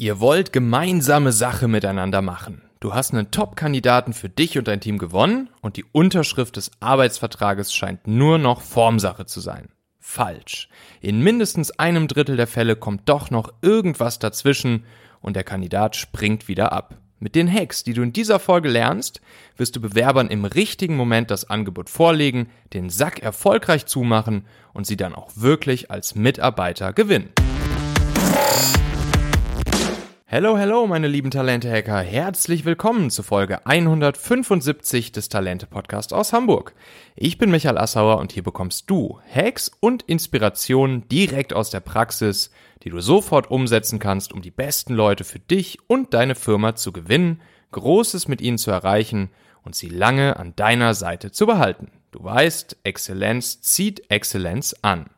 Ihr wollt gemeinsame Sache miteinander machen. Du hast einen Top-Kandidaten für dich und dein Team gewonnen und die Unterschrift des Arbeitsvertrages scheint nur noch Formsache zu sein. Falsch. In mindestens einem Drittel der Fälle kommt doch noch irgendwas dazwischen und der Kandidat springt wieder ab. Mit den Hacks, die du in dieser Folge lernst, wirst du Bewerbern im richtigen Moment das Angebot vorlegen, den Sack erfolgreich zumachen und sie dann auch wirklich als Mitarbeiter gewinnen. Hello, hello, meine lieben Talente-Hacker. Herzlich willkommen zu Folge 175 des Talente-Podcasts aus Hamburg. Ich bin Michael Assauer und hier bekommst du Hacks und Inspirationen direkt aus der Praxis, die du sofort umsetzen kannst, um die besten Leute für dich und deine Firma zu gewinnen, Großes mit ihnen zu erreichen und sie lange an deiner Seite zu behalten. Du weißt, Exzellenz zieht Exzellenz an.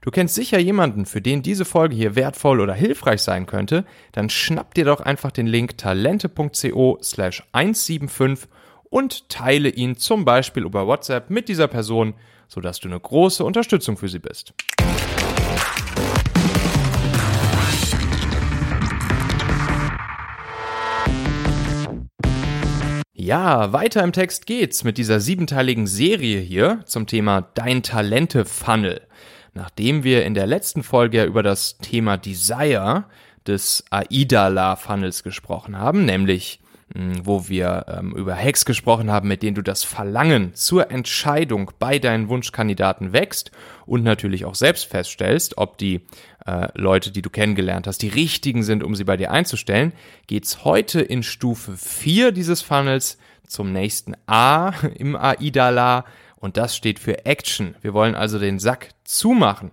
Du kennst sicher jemanden, für den diese Folge hier wertvoll oder hilfreich sein könnte, dann schnapp dir doch einfach den Link talente.co slash 175 und teile ihn zum Beispiel über WhatsApp mit dieser Person, sodass du eine große Unterstützung für sie bist. Ja, weiter im Text geht's mit dieser siebenteiligen Serie hier zum Thema Dein Talente-Funnel. Nachdem wir in der letzten Folge ja über das Thema Desire des AIDA-La-Funnels gesprochen haben, nämlich hm, wo wir ähm, über Hacks gesprochen haben, mit denen du das Verlangen zur Entscheidung bei deinen Wunschkandidaten wächst und natürlich auch selbst feststellst, ob die äh, Leute, die du kennengelernt hast, die richtigen sind, um sie bei dir einzustellen, geht's heute in Stufe 4 dieses Funnels zum nächsten A im AIDA-La und das steht für Action. Wir wollen also den Sack zumachen.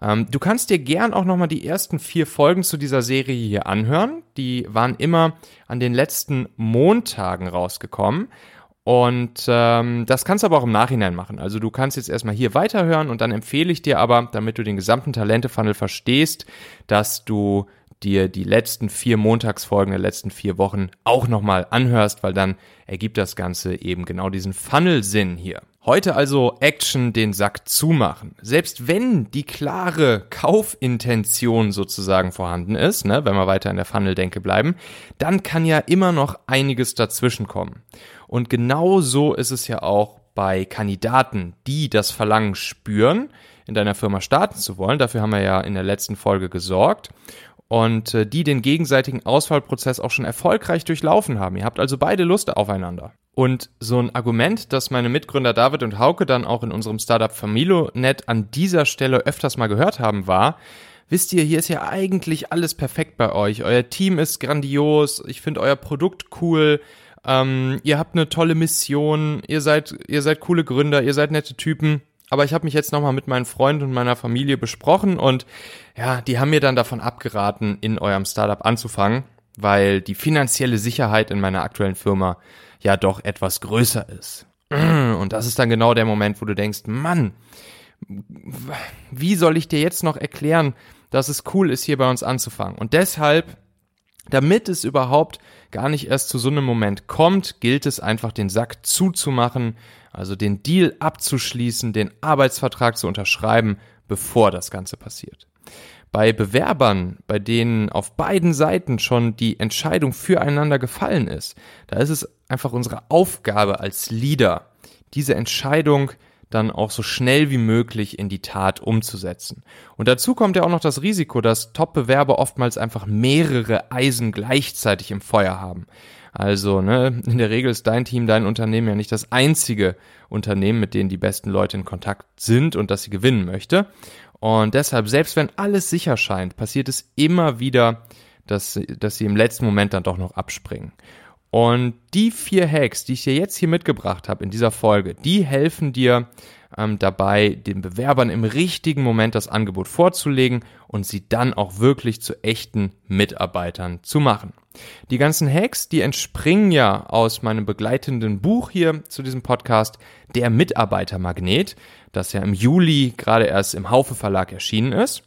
Ähm, du kannst dir gern auch nochmal die ersten vier Folgen zu dieser Serie hier anhören. Die waren immer an den letzten Montagen rausgekommen. Und ähm, das kannst du aber auch im Nachhinein machen. Also du kannst jetzt erstmal hier weiterhören und dann empfehle ich dir aber, damit du den gesamten Talente-Funnel verstehst, dass du dir die letzten vier Montagsfolgen der letzten vier Wochen auch nochmal anhörst, weil dann ergibt das Ganze eben genau diesen Funnel-Sinn hier. Heute also Action den Sack zumachen. Selbst wenn die klare Kaufintention sozusagen vorhanden ist, ne, wenn wir weiter in der Funnel-Denke bleiben, dann kann ja immer noch einiges dazwischenkommen. Und genau so ist es ja auch bei Kandidaten, die das Verlangen spüren, in deiner Firma starten zu wollen. Dafür haben wir ja in der letzten Folge gesorgt und äh, die den gegenseitigen Auswahlprozess auch schon erfolgreich durchlaufen haben. Ihr habt also beide Lust aufeinander. Und so ein Argument, das meine Mitgründer David und Hauke dann auch in unserem Startup Familonet an dieser Stelle öfters mal gehört haben, war, wisst ihr, hier ist ja eigentlich alles perfekt bei euch. Euer Team ist grandios, ich finde euer Produkt cool, ähm, ihr habt eine tolle Mission, ihr seid, ihr seid coole Gründer, ihr seid nette Typen. Aber ich habe mich jetzt nochmal mit meinen Freunden und meiner Familie besprochen und ja, die haben mir dann davon abgeraten, in eurem Startup anzufangen, weil die finanzielle Sicherheit in meiner aktuellen Firma ja doch etwas größer ist. Und das ist dann genau der Moment, wo du denkst, Mann, wie soll ich dir jetzt noch erklären, dass es cool ist, hier bei uns anzufangen? Und deshalb, damit es überhaupt gar nicht erst zu so einem Moment kommt, gilt es einfach, den Sack zuzumachen, also den Deal abzuschließen, den Arbeitsvertrag zu unterschreiben, bevor das Ganze passiert. Bei Bewerbern, bei denen auf beiden Seiten schon die Entscheidung füreinander gefallen ist, da ist es einfach unsere Aufgabe als Leader, diese Entscheidung dann auch so schnell wie möglich in die Tat umzusetzen. Und dazu kommt ja auch noch das Risiko, dass Top-Bewerber oftmals einfach mehrere Eisen gleichzeitig im Feuer haben. Also, ne, in der Regel ist dein Team, dein Unternehmen ja nicht das einzige Unternehmen, mit denen die besten Leute in Kontakt sind und das sie gewinnen möchte. Und deshalb, selbst wenn alles sicher scheint, passiert es immer wieder, dass, dass sie im letzten Moment dann doch noch abspringen. Und die vier Hacks, die ich dir jetzt hier mitgebracht habe in dieser Folge, die helfen dir ähm, dabei, den Bewerbern im richtigen Moment das Angebot vorzulegen und sie dann auch wirklich zu echten Mitarbeitern zu machen. Die ganzen Hacks, die entspringen ja aus meinem begleitenden Buch hier zu diesem Podcast, Der Mitarbeitermagnet, das ja im Juli gerade erst im Haufe Verlag erschienen ist.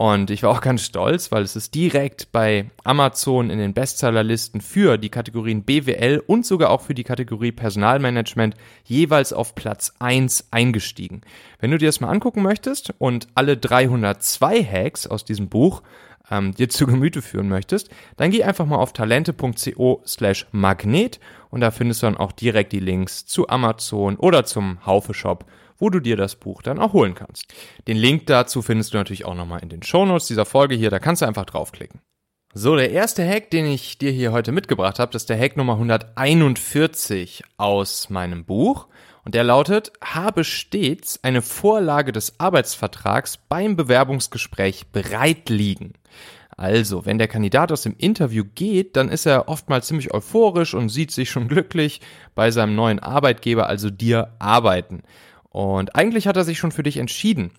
Und ich war auch ganz stolz, weil es ist direkt bei Amazon in den Bestsellerlisten für die Kategorien BWL und sogar auch für die Kategorie Personalmanagement jeweils auf Platz 1 eingestiegen. Wenn du dir das mal angucken möchtest und alle 302 Hacks aus diesem Buch ähm, dir zu Gemüte führen möchtest, dann geh einfach mal auf talente.co slash magnet und da findest du dann auch direkt die Links zu Amazon oder zum Haufe Shop, wo du dir das Buch dann auch holen kannst. Den Link dazu findest du natürlich auch nochmal in den Shownotes dieser Folge hier, da kannst du einfach draufklicken. So, der erste Hack, den ich dir hier heute mitgebracht habe, das ist der Hack Nummer 141 aus meinem Buch. Und der lautet, habe stets eine Vorlage des Arbeitsvertrags beim Bewerbungsgespräch bereit liegen. Also, wenn der Kandidat aus dem Interview geht, dann ist er oftmals ziemlich euphorisch und sieht sich schon glücklich bei seinem neuen Arbeitgeber, also dir, arbeiten. Und eigentlich hat er sich schon für dich entschieden.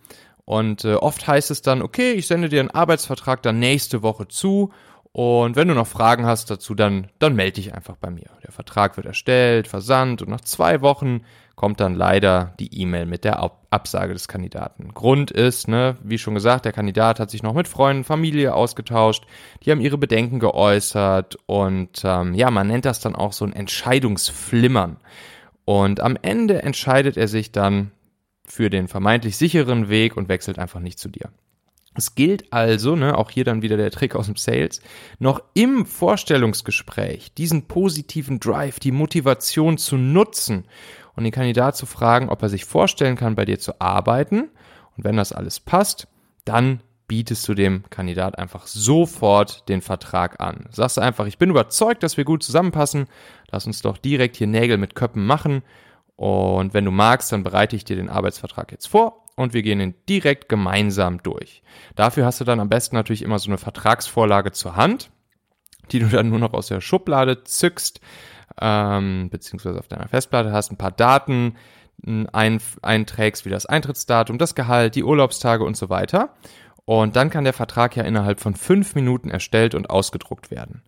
Und äh, oft heißt es dann, okay, ich sende dir einen Arbeitsvertrag dann nächste Woche zu. Und wenn du noch Fragen hast dazu, dann, dann melde dich einfach bei mir. Der Vertrag wird erstellt, versandt und nach zwei Wochen kommt dann leider die E-Mail mit der Absage des Kandidaten. Grund ist, ne, wie schon gesagt, der Kandidat hat sich noch mit Freunden, Familie ausgetauscht, die haben ihre Bedenken geäußert und ähm, ja, man nennt das dann auch so ein Entscheidungsflimmern. Und am Ende entscheidet er sich dann für den vermeintlich sicheren Weg und wechselt einfach nicht zu dir. Es gilt also, ne, auch hier dann wieder der Trick aus dem Sales, noch im Vorstellungsgespräch diesen positiven Drive, die Motivation zu nutzen und den Kandidat zu fragen, ob er sich vorstellen kann, bei dir zu arbeiten. Und wenn das alles passt, dann bietest du dem Kandidat einfach sofort den Vertrag an. Sagst du einfach, ich bin überzeugt, dass wir gut zusammenpassen. Lass uns doch direkt hier Nägel mit Köppen machen. Und wenn du magst, dann bereite ich dir den Arbeitsvertrag jetzt vor und wir gehen ihn direkt gemeinsam durch. Dafür hast du dann am besten natürlich immer so eine Vertragsvorlage zur Hand, die du dann nur noch aus der Schublade zückst, ähm, beziehungsweise auf deiner Festplatte hast, ein paar Daten ein, einträgst, wie das Eintrittsdatum, das Gehalt, die Urlaubstage und so weiter. Und dann kann der Vertrag ja innerhalb von fünf Minuten erstellt und ausgedruckt werden.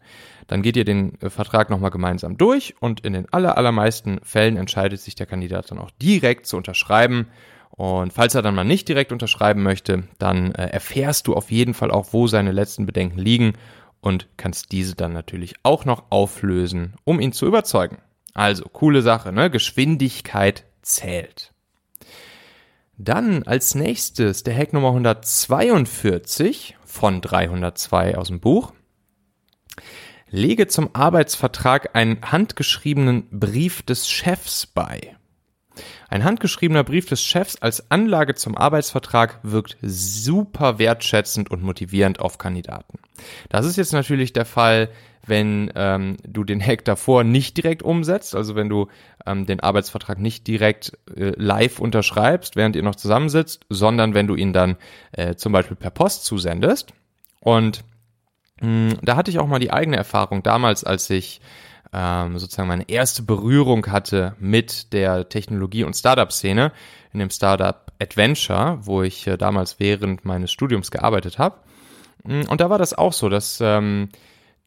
Dann geht ihr den äh, Vertrag nochmal gemeinsam durch und in den aller, allermeisten Fällen entscheidet sich der Kandidat dann auch direkt zu unterschreiben. Und falls er dann mal nicht direkt unterschreiben möchte, dann äh, erfährst du auf jeden Fall auch, wo seine letzten Bedenken liegen und kannst diese dann natürlich auch noch auflösen, um ihn zu überzeugen. Also, coole Sache, ne? Geschwindigkeit zählt. Dann als nächstes der Hack Nummer 142 von 302 aus dem Buch. Lege zum Arbeitsvertrag einen handgeschriebenen Brief des Chefs bei. Ein handgeschriebener Brief des Chefs als Anlage zum Arbeitsvertrag wirkt super wertschätzend und motivierend auf Kandidaten. Das ist jetzt natürlich der Fall, wenn ähm, du den Hack davor nicht direkt umsetzt, also wenn du ähm, den Arbeitsvertrag nicht direkt äh, live unterschreibst, während ihr noch zusammensitzt, sondern wenn du ihn dann äh, zum Beispiel per Post zusendest. Und mh, hm, da hatte ich auch mal die eigene Erfahrung damals, als ich ähm, sozusagen meine erste Berührung hatte mit der Technologie- und Startup-Szene in dem Startup Adventure, wo ich äh, damals während meines Studiums gearbeitet habe. Mm, und da war das auch so, dass ähm,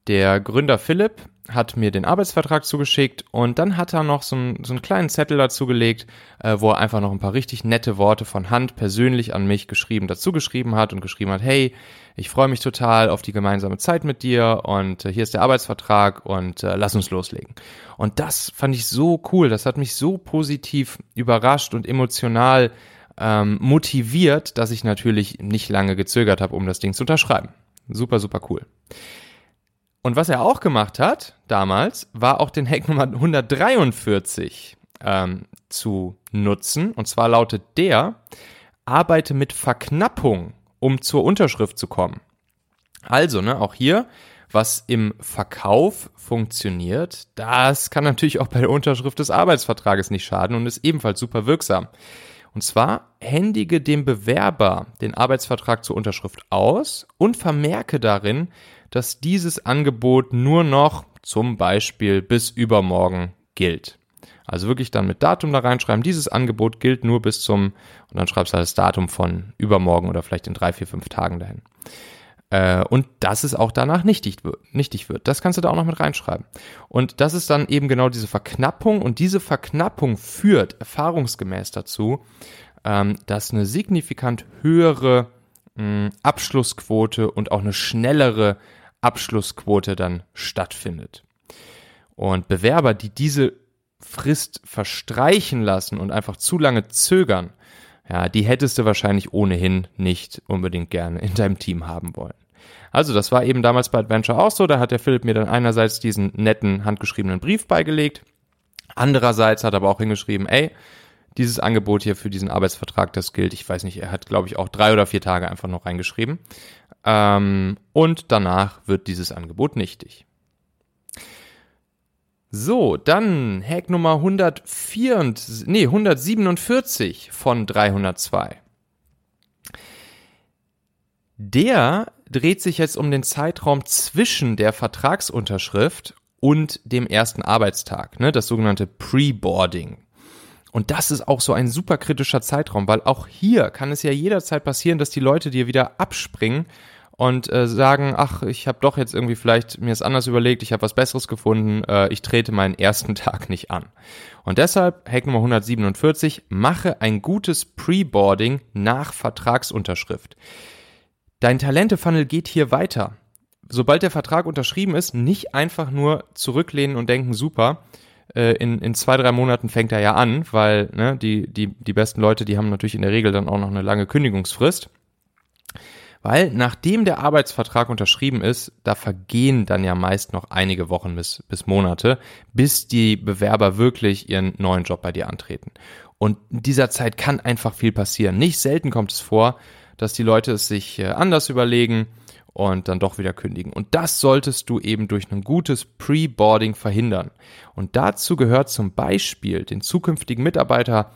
der Gründer Philipp hat mir den Arbeitsvertrag zugeschickt und dann hat er noch so, ein, so einen kleinen Zettel dazu gelegt, äh, wo er einfach noch ein paar richtig nette Worte von Hand persönlich an mich geschrieben, dazu geschrieben hat und geschrieben hat, hey, ich freue mich total auf die gemeinsame Zeit mit dir und äh, hier ist der Arbeitsvertrag und äh, lass uns loslegen. Und das fand ich so cool, das hat mich so positiv überrascht und emotional ähm, motiviert, dass ich natürlich nicht lange gezögert habe, um das Ding zu unterschreiben. Super, super cool. Und was er auch gemacht hat damals, war auch den Hack Nummer 143 ähm, zu nutzen. Und zwar lautet der, arbeite mit Verknappung, um zur Unterschrift zu kommen. Also, ne, auch hier, was im Verkauf funktioniert, das kann natürlich auch bei der Unterschrift des Arbeitsvertrages nicht schaden und ist ebenfalls super wirksam. Und zwar händige dem Bewerber den Arbeitsvertrag zur Unterschrift aus und vermerke darin, dass dieses Angebot nur noch zum Beispiel bis übermorgen gilt. Also wirklich dann mit Datum da reinschreiben, dieses Angebot gilt nur bis zum, und dann schreibst du halt das Datum von übermorgen oder vielleicht in drei, vier, fünf Tagen dahin. Äh, und dass es auch danach nichtig wird, nichtig wird. Das kannst du da auch noch mit reinschreiben. Und das ist dann eben genau diese Verknappung und diese Verknappung führt erfahrungsgemäß dazu, ähm, dass eine signifikant höhere mh, Abschlussquote und auch eine schnellere Abschlussquote dann stattfindet. Und Bewerber, die diese Frist verstreichen lassen und einfach zu lange zögern, ja, die hättest du wahrscheinlich ohnehin nicht unbedingt gerne in deinem Team haben wollen. Also das war eben damals bei Adventure auch so, da hat der Philipp mir dann einerseits diesen netten handgeschriebenen Brief beigelegt, andererseits hat er aber auch hingeschrieben, ey, dieses Angebot hier für diesen Arbeitsvertrag, das gilt, ich weiß nicht, er hat glaube ich auch drei oder vier Tage einfach noch reingeschrieben. Ähm, und danach wird dieses Angebot nichtig. So, dann Hack Nummer 104, nee, 147 von 302. Der dreht sich jetzt um den Zeitraum zwischen der Vertragsunterschrift und dem ersten Arbeitstag, ne, das sogenannte Pre-Boarding. Und das ist auch so ein super kritischer Zeitraum, weil auch hier kann es ja jederzeit passieren, dass die Leute dir wieder abspringen und äh, sagen, ach, ich habe doch jetzt irgendwie vielleicht mir es anders überlegt, ich habe was Besseres gefunden, äh, ich trete meinen ersten Tag nicht an. Und deshalb, Hack Nummer 147, mache ein gutes Pre-Boarding nach Vertragsunterschrift. Dein Talente-Funnel geht hier weiter. Sobald der Vertrag unterschrieben ist, nicht einfach nur zurücklehnen und denken, super, äh, in, in zwei, drei Monaten fängt er ja an, weil ne, die, die, die besten Leute, die haben natürlich in der Regel dann auch noch eine lange Kündigungsfrist. Weil nachdem der Arbeitsvertrag unterschrieben ist, da vergehen dann ja meist noch einige Wochen bis, bis Monate, bis die Bewerber wirklich ihren neuen Job bei dir antreten. Und in dieser Zeit kann einfach viel passieren. Nicht selten kommt es vor, dass die Leute es sich äh, anders überlegen und dann doch wieder kündigen. Und das solltest du eben durch ein gutes Pre-Boarding verhindern. Und dazu gehört zum Beispiel den zukünftigen Mitarbeiter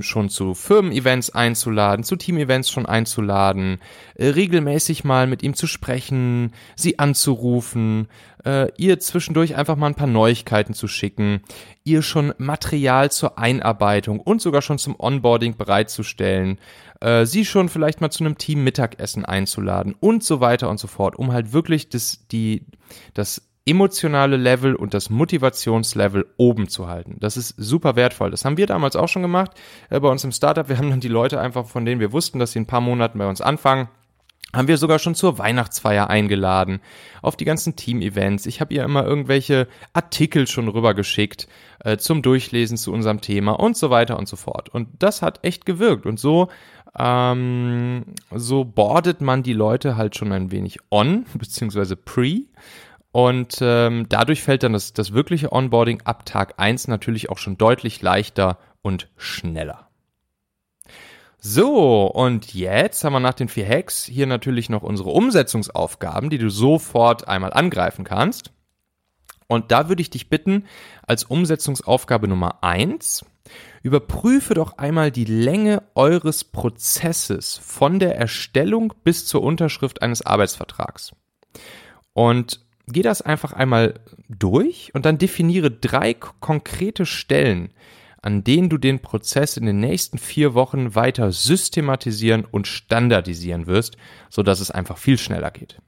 schon zu Firmen-Events einzuladen, zu Team-Events schon einzuladen, äh, regelmäßig mal mit ihm zu sprechen, sie anzurufen, äh, ihr zwischendurch einfach mal ein paar Neuigkeiten zu schicken, ihr schon Material zur Einarbeitung und sogar schon zum Onboarding bereitzustellen, äh, sie schon vielleicht mal zu einem Team-Mittagessen einzuladen und so weiter und so fort, um halt wirklich das, die, das emotionale Level und das Motivationslevel oben zu halten. Das ist super wertvoll. Das haben wir damals auch schon gemacht äh, bei uns im Startup. Wir haben dann die Leute einfach, von denen wir wussten, dass sie in ein paar Monaten bei uns anfangen, haben wir sogar schon zur Weihnachtsfeier eingeladen, auf die ganzen Team-Events. Ich habe ihr immer irgendwelche Artikel schon rübergeschickt äh, zum Durchlesen zu unserem Thema und so weiter und so fort. Und das hat echt gewirkt. Und so ähm, so bordet man die Leute halt schon ein wenig on, beziehungsweise pre und ähm, dadurch fällt dann das, das wirkliche Onboarding ab Tag 1 natürlich auch schon deutlich leichter und schneller. So, und jetzt haben wir nach den vier Hacks hier natürlich noch unsere Umsetzungsaufgaben, die du sofort einmal angreifen kannst. Und da würde ich dich bitten, als Umsetzungsaufgabe Nummer 1, überprüfe doch einmal die Länge eures Prozesses von der Erstellung bis zur Unterschrift eines Arbeitsvertrags. Und geh das einfach einmal durch und dann definiere drei konkrete Stellen, an denen du den Prozess in den nächsten vier Wochen weiter systematisieren und standardisieren wirst, sodass es einfach viel schneller geht.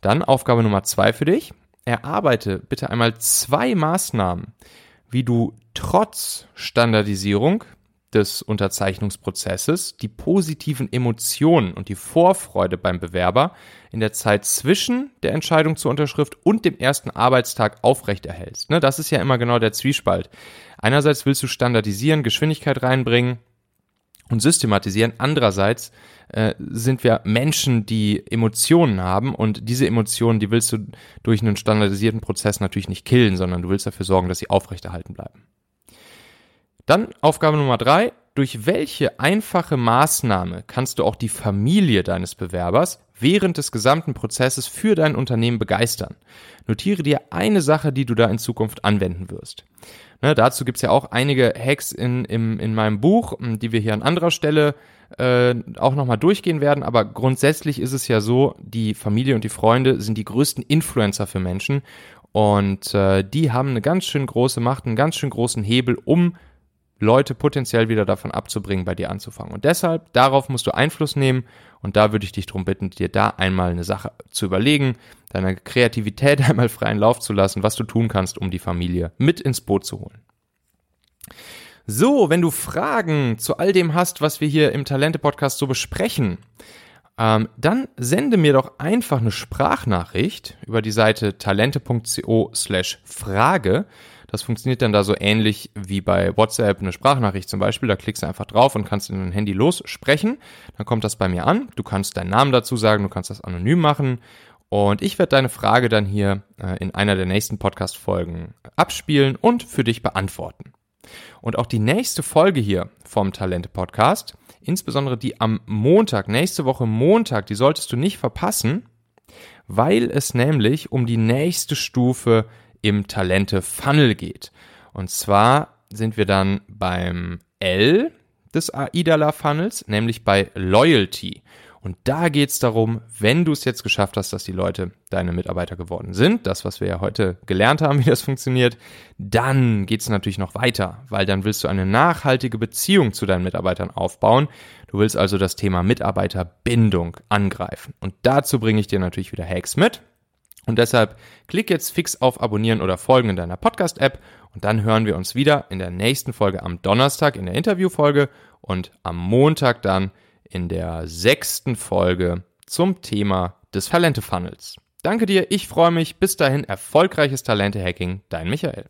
Dann Aufgabe Nummer zwei für dich. Erarbeite bitte einmal zwei Maßnahmen, wie du trotz Standardisierung des Unterzeichnungsprozesses die positiven Emotionen und die Vorfreude beim Bewerber in der Zeit zwischen der Entscheidung zur Unterschrift und dem ersten Arbeitstag aufrechterhältst. Ne, das ist ja immer genau der Zwiespalt. Einerseits willst du standardisieren, Geschwindigkeit reinbringen und systematisieren. Andererseits äh, sind wir Menschen, die Emotionen haben und diese Emotionen, die willst du durch einen standardisierten Prozess natürlich nicht killen, sondern du willst dafür sorgen, dass sie aufrechterhalten bleiben. Dann Aufgabe Nummer drei. Durch welche einfache Maßnahme kannst du auch die Familie deines Bewerbers während des gesamten Prozesses für dein Unternehmen begeistern? Notiere dir eine Sache, die du da in Zukunft anwenden wirst. Ne, dazu gibt's ja auch einige Hacks in, in, in meinem Buch, die wir hier an anderer Stelle äh, auch nochmal durchgehen werden. Aber grundsätzlich ist es ja so, die Familie und die Freunde sind die größten Influencer für Menschen. Und äh, die haben eine ganz schön große Macht, einen ganz schön großen Hebel, um Leute potenziell wieder davon abzubringen, bei dir anzufangen. Und deshalb, darauf musst du Einfluss nehmen und da würde ich dich darum bitten, dir da einmal eine Sache zu überlegen, deiner Kreativität einmal freien Lauf zu lassen, was du tun kannst, um die Familie mit ins Boot zu holen. So, wenn du Fragen zu all dem hast, was wir hier im Talente-Podcast so besprechen, ähm, dann sende mir doch einfach eine Sprachnachricht über die Seite talente.co slash Frage. Das funktioniert dann da so ähnlich wie bei WhatsApp eine Sprachnachricht zum Beispiel. Da klickst du einfach drauf und kannst in dein Handy lossprechen. Dann kommt das bei mir an. Du kannst deinen Namen dazu sagen, du kannst das anonym machen. Und ich werde deine Frage dann hier äh, in einer der nächsten Podcast-Folgen abspielen und für dich beantworten. Und auch die nächste Folge hier vom Talente Podcast, insbesondere die am Montag, nächste Woche Montag, die solltest du nicht verpassen, weil es nämlich um die nächste Stufe im Talente Funnel geht. Und zwar sind wir dann beim L des AIDALA Funnels, nämlich bei Loyalty. Und da geht es darum, wenn du es jetzt geschafft hast, dass die Leute deine Mitarbeiter geworden sind, das, was wir ja heute gelernt haben, wie das funktioniert, dann geht es natürlich noch weiter, weil dann willst du eine nachhaltige Beziehung zu deinen Mitarbeitern aufbauen. Du willst also das Thema Mitarbeiterbindung angreifen. Und dazu bringe ich dir natürlich wieder Hacks mit. Und deshalb klick jetzt fix auf Abonnieren oder Folgen in deiner Podcast-App und dann hören wir uns wieder in der nächsten Folge am Donnerstag in der Interviewfolge und am Montag dann in der sechsten Folge zum Thema des Talente-Funnels. Danke dir, ich freue mich. Bis dahin erfolgreiches Talente-Hacking, dein Michael.